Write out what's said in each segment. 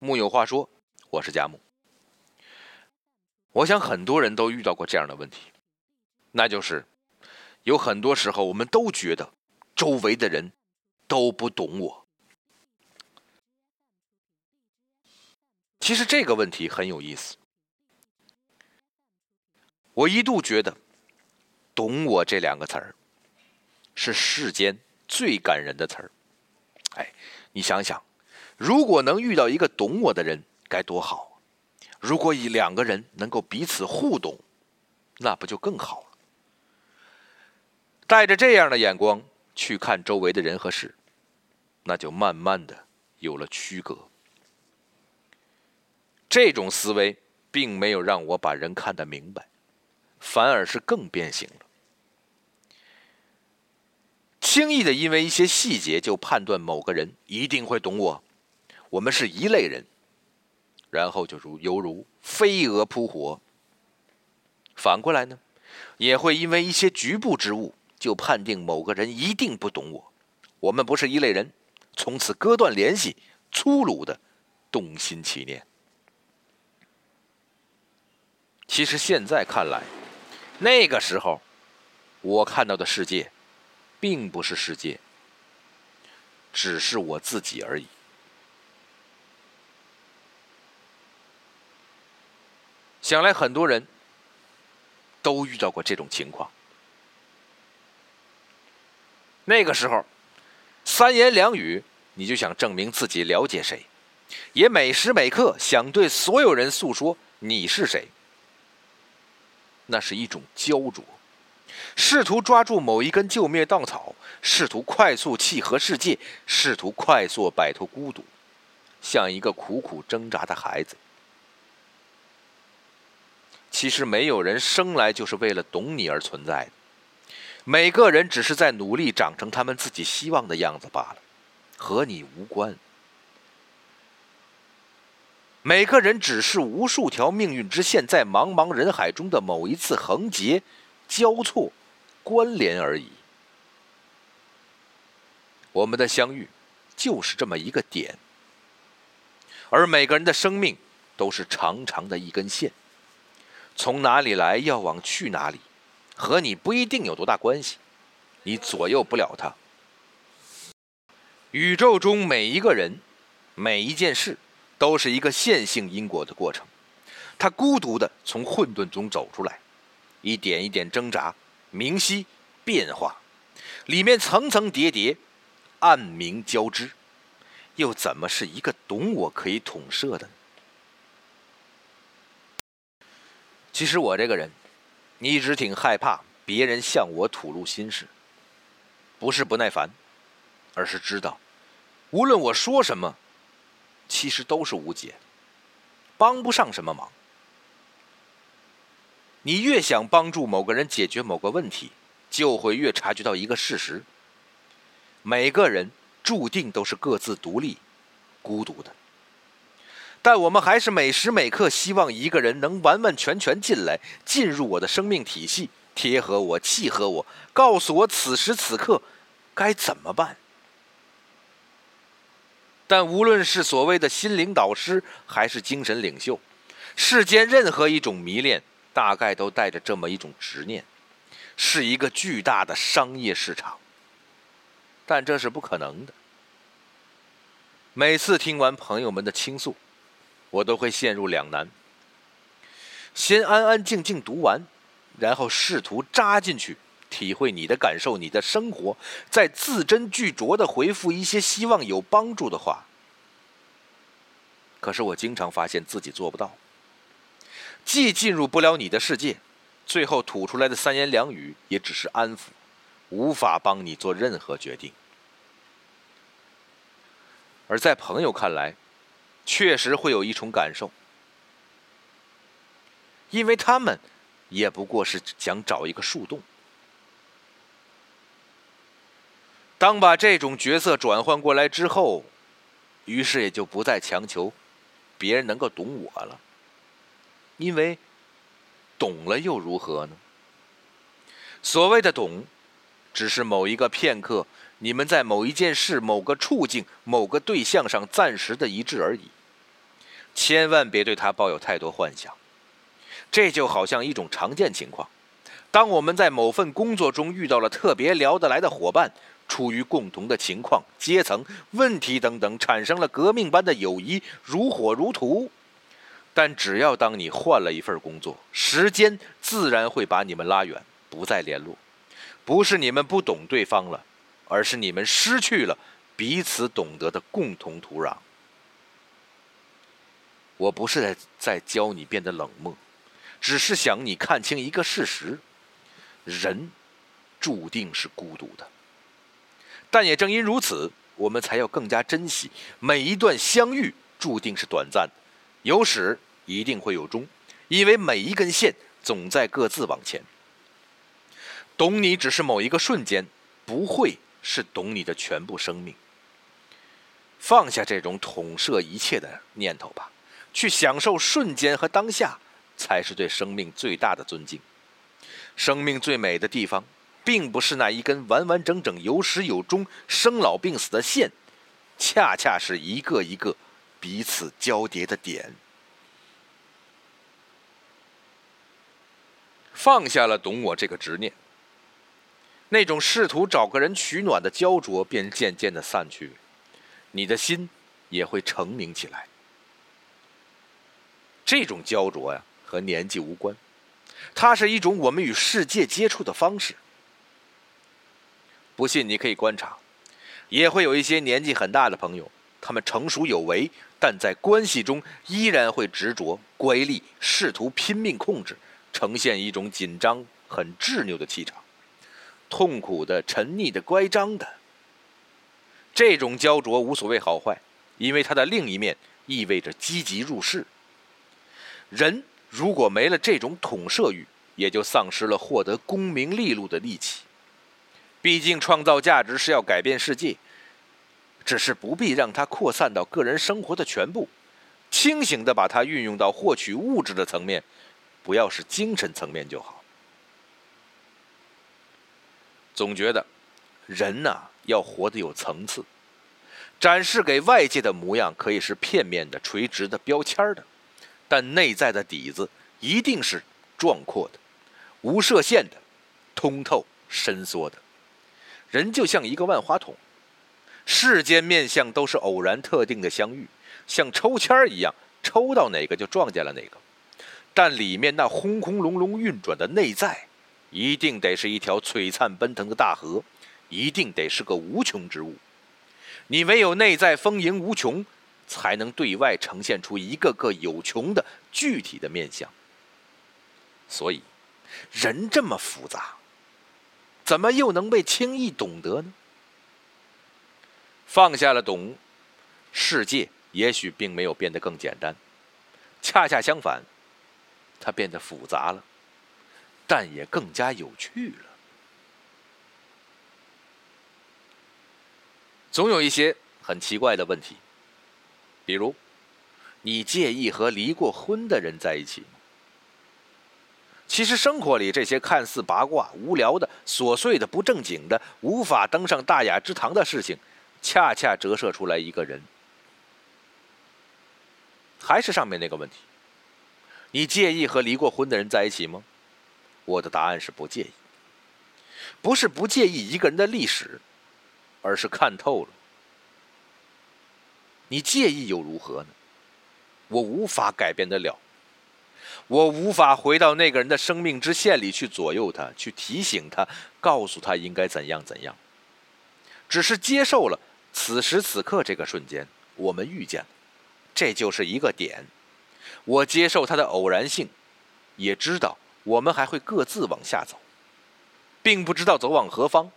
木有话说，我是佳木。我想很多人都遇到过这样的问题，那就是有很多时候我们都觉得周围的人都不懂我。其实这个问题很有意思。我一度觉得“懂我”这两个词儿是世间最感人的词儿。哎，你想想。如果能遇到一个懂我的人，该多好！如果以两个人能够彼此互懂，那不就更好了？带着这样的眼光去看周围的人和事，那就慢慢的有了区隔。这种思维并没有让我把人看得明白，反而是更变形了。轻易的因为一些细节就判断某个人一定会懂我。我们是一类人，然后就如犹如飞蛾扑火。反过来呢，也会因为一些局部之物就判定某个人一定不懂我。我们不是一类人，从此割断联系，粗鲁的动心起念。其实现在看来，那个时候我看到的世界，并不是世界，只是我自己而已。想来很多人都遇到过这种情况。那个时候，三言两语你就想证明自己了解谁，也每时每刻想对所有人诉说你是谁。那是一种焦灼，试图抓住某一根救命稻草，试图快速契合世界，试图快速摆脱孤独，像一个苦苦挣扎的孩子。其实没有人生来就是为了懂你而存在的，每个人只是在努力长成他们自己希望的样子罢了，和你无关。每个人只是无数条命运之线在茫茫人海中的某一次横截、交错、关联而已。我们的相遇就是这么一个点，而每个人的生命都是长长的一根线。从哪里来，要往去哪里，和你不一定有多大关系，你左右不了它。宇宙中每一个人，每一件事，都是一个线性因果的过程。他孤独的从混沌中走出来，一点一点挣扎、明晰、变化，里面层层叠叠，暗明交织，又怎么是一个懂我可以统摄的？其实我这个人，一直挺害怕别人向我吐露心事。不是不耐烦，而是知道，无论我说什么，其实都是无解，帮不上什么忙。你越想帮助某个人解决某个问题，就会越察觉到一个事实：每个人注定都是各自独立、孤独的。但我们还是每时每刻希望一个人能完完全全进来，进入我的生命体系，贴合我，契合我，告诉我此时此刻该怎么办。但无论是所谓的心灵导师，还是精神领袖，世间任何一种迷恋，大概都带着这么一种执念，是一个巨大的商业市场。但这是不可能的。每次听完朋友们的倾诉。我都会陷入两难：先安安静静读完，然后试图扎进去，体会你的感受、你的生活，再字斟句酌的回复一些希望有帮助的话。可是我经常发现自己做不到，既进入不了你的世界，最后吐出来的三言两语也只是安抚，无法帮你做任何决定。而在朋友看来，确实会有一种感受，因为他们也不过是想找一个树洞。当把这种角色转换过来之后，于是也就不再强求别人能够懂我了，因为懂了又如何呢？所谓的懂，只是某一个片刻，你们在某一件事、某个处境、某个对象上暂时的一致而已。千万别对他抱有太多幻想。这就好像一种常见情况：当我们在某份工作中遇到了特别聊得来的伙伴，出于共同的情况、阶层、问题等等，产生了革命般的友谊，如火如荼。但只要当你换了一份工作，时间自然会把你们拉远，不再联络。不是你们不懂对方了，而是你们失去了彼此懂得的共同土壤。我不是在在教你变得冷漠，只是想你看清一个事实：人注定是孤独的。但也正因如此，我们才要更加珍惜每一段相遇。注定是短暂的，有始一定会有终，因为每一根线总在各自往前。懂你只是某一个瞬间，不会是懂你的全部生命。放下这种统摄一切的念头吧，去享受瞬间和当下，才是对生命最大的尊敬。生命最美的地方。并不是那一根完完整整、有始有终、生老病死的线，恰恰是一个一个彼此交叠的点。放下了懂我这个执念，那种试图找个人取暖的焦灼便渐渐的散去，你的心也会澄明起来。这种焦灼呀，和年纪无关，它是一种我们与世界接触的方式。不信，你可以观察，也会有一些年纪很大的朋友，他们成熟有为，但在关系中依然会执着、乖戾，试图拼命控制，呈现一种紧张、很执拗的气场，痛苦的、沉溺的、乖张的。这种焦灼无所谓好坏，因为它的另一面意味着积极入世。人如果没了这种统摄欲，也就丧失了获得功名利禄的力气。毕竟，创造价值是要改变世界，只是不必让它扩散到个人生活的全部，清醒的把它运用到获取物质的层面，不要是精神层面就好。总觉得，人呐要活得有层次，展示给外界的模样可以是片面的、垂直的、标签的，但内在的底子一定是壮阔的、无设限的、通透伸缩的。人就像一个万花筒，世间面相都是偶然特定的相遇，像抽签儿一样，抽到哪个就撞见了哪个。但里面那轰轰隆隆运转的内在，一定得是一条璀璨奔腾的大河，一定得是个无穷之物。你唯有内在丰盈无穷，才能对外呈现出一个个有穷的具体的面相。所以，人这么复杂。怎么又能被轻易懂得呢？放下了懂，世界也许并没有变得更简单，恰恰相反，它变得复杂了，但也更加有趣了。总有一些很奇怪的问题，比如，你介意和离过婚的人在一起吗？其实生活里这些看似八卦、无聊的、琐碎的、不正经的、无法登上大雅之堂的事情，恰恰折射出来一个人。还是上面那个问题：你介意和离过婚的人在一起吗？我的答案是不介意。不是不介意一个人的历史，而是看透了。你介意又如何呢？我无法改变得了。我无法回到那个人的生命之线里去左右他，去提醒他，告诉他应该怎样怎样。只是接受了此时此刻这个瞬间，我们遇见了，这就是一个点。我接受它的偶然性，也知道我们还会各自往下走，并不知道走往何方。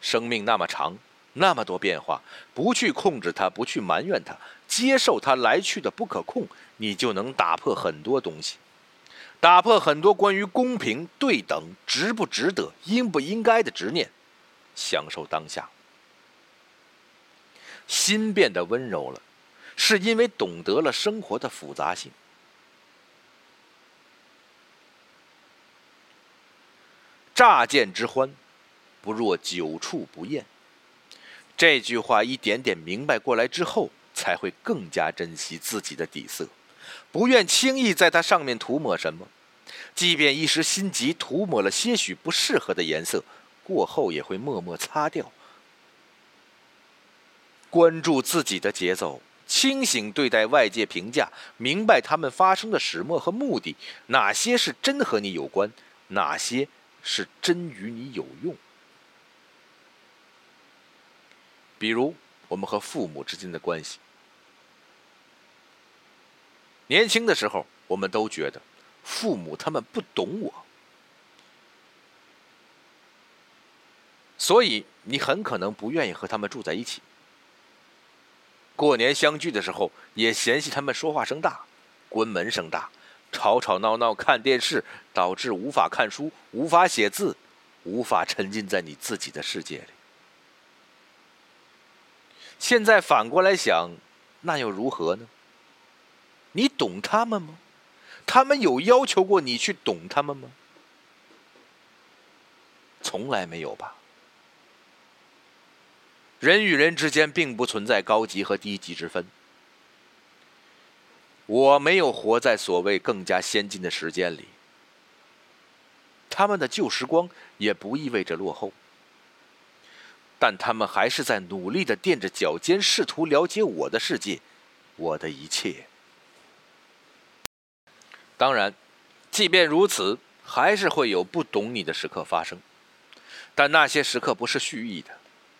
生命那么长，那么多变化，不去控制它，不去埋怨它，接受它来去的不可控。你就能打破很多东西，打破很多关于公平、对等、值不值得、应不应该的执念，享受当下。心变得温柔了，是因为懂得了生活的复杂性。乍见之欢，不若久处不厌。这句话一点点明白过来之后，才会更加珍惜自己的底色，不愿轻易在它上面涂抹什么。即便一时心急涂抹了些许不适合的颜色，过后也会默默擦掉。关注自己的节奏，清醒对待外界评价，明白他们发生的始末和目的，哪些是真和你有关，哪些是真与你有用。比如，我们和父母之间的关系。年轻的时候，我们都觉得父母他们不懂我，所以你很可能不愿意和他们住在一起。过年相聚的时候，也嫌弃他们说话声大，关门声大，吵吵闹闹看电视，导致无法看书，无法写字，无法沉浸在你自己的世界里。现在反过来想，那又如何呢？你懂他们吗？他们有要求过你去懂他们吗？从来没有吧。人与人之间并不存在高级和低级之分。我没有活在所谓更加先进的时间里，他们的旧时光也不意味着落后，但他们还是在努力的垫着脚尖，试图了解我的世界，我的一切。当然，即便如此，还是会有不懂你的时刻发生。但那些时刻不是蓄意的，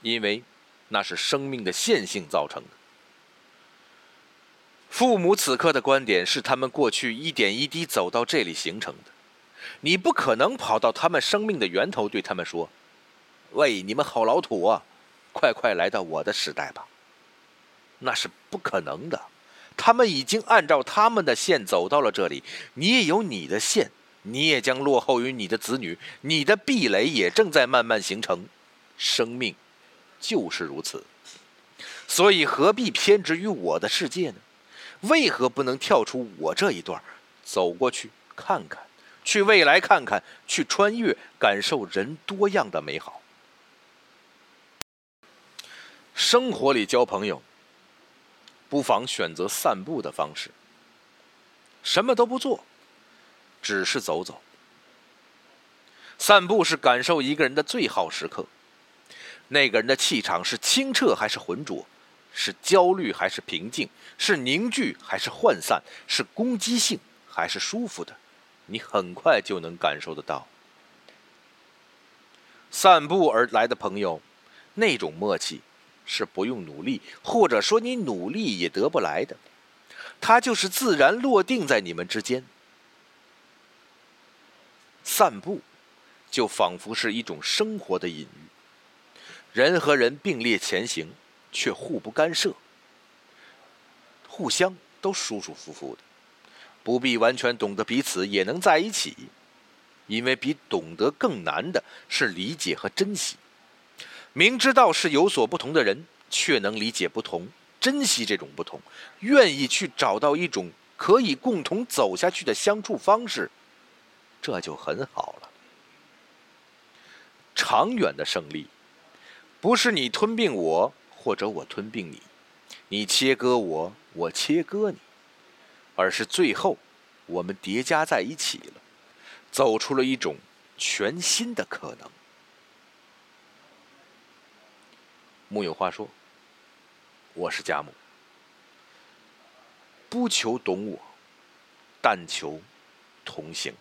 因为那是生命的线性造成的。父母此刻的观点是他们过去一点一滴走到这里形成的。你不可能跑到他们生命的源头对他们说：“喂，你们好老土啊，快快来到我的时代吧。”那是不可能的。他们已经按照他们的线走到了这里，你也有你的线，你也将落后于你的子女，你的壁垒也正在慢慢形成。生命就是如此，所以何必偏执于我的世界呢？为何不能跳出我这一段，走过去看看，去未来看看，去穿越，感受人多样的美好？生活里交朋友。不妨选择散步的方式，什么都不做，只是走走。散步是感受一个人的最好时刻。那个人的气场是清澈还是浑浊？是焦虑还是平静？是凝聚还是涣散？是攻击性还是舒服的？你很快就能感受得到。散步而来的朋友，那种默契。是不用努力，或者说你努力也得不来的，它就是自然落定在你们之间。散步，就仿佛是一种生活的隐喻。人和人并列前行，却互不干涉，互相都舒舒服服的，不必完全懂得彼此也能在一起，因为比懂得更难的是理解和珍惜。明知道是有所不同的人，却能理解不同，珍惜这种不同，愿意去找到一种可以共同走下去的相处方式，这就很好了。长远的胜利，不是你吞并我，或者我吞并你，你切割我，我切割你，而是最后我们叠加在一起了，走出了一种全新的可能。木有话说，我是贾母，不求懂我，但求同行。